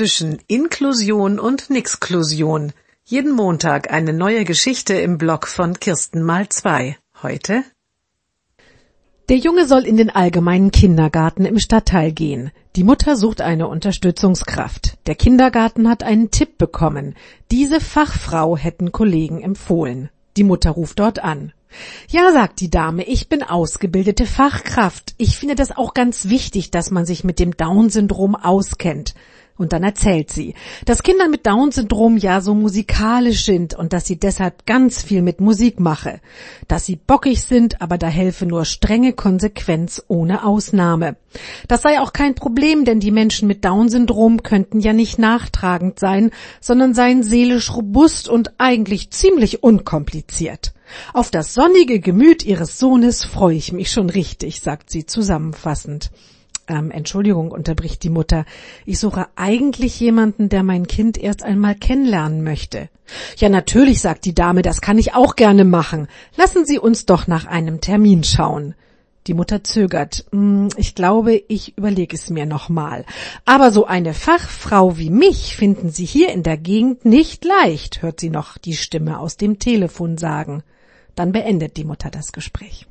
zwischen Inklusion und Nixklusion. Jeden Montag eine neue Geschichte im Blog von Kirsten mal zwei. Heute? Der Junge soll in den allgemeinen Kindergarten im Stadtteil gehen. Die Mutter sucht eine Unterstützungskraft. Der Kindergarten hat einen Tipp bekommen. Diese Fachfrau hätten Kollegen empfohlen. Die Mutter ruft dort an. Ja, sagt die Dame, ich bin ausgebildete Fachkraft. Ich finde das auch ganz wichtig, dass man sich mit dem Down-Syndrom auskennt. Und dann erzählt sie, dass Kinder mit Down-Syndrom ja so musikalisch sind und dass sie deshalb ganz viel mit Musik mache. Dass sie bockig sind, aber da helfe nur strenge Konsequenz ohne Ausnahme. Das sei auch kein Problem, denn die Menschen mit Down-Syndrom könnten ja nicht nachtragend sein, sondern seien seelisch robust und eigentlich ziemlich unkompliziert. Auf das sonnige Gemüt ihres Sohnes freue ich mich schon richtig, sagt sie zusammenfassend. Ähm, Entschuldigung, unterbricht die Mutter. Ich suche eigentlich jemanden, der mein Kind erst einmal kennenlernen möchte. Ja, natürlich, sagt die Dame, das kann ich auch gerne machen. Lassen Sie uns doch nach einem Termin schauen. Die Mutter zögert. Hm, ich glaube, ich überlege es mir nochmal. Aber so eine Fachfrau wie mich finden Sie hier in der Gegend nicht leicht, hört sie noch die Stimme aus dem Telefon sagen. Dann beendet die Mutter das Gespräch.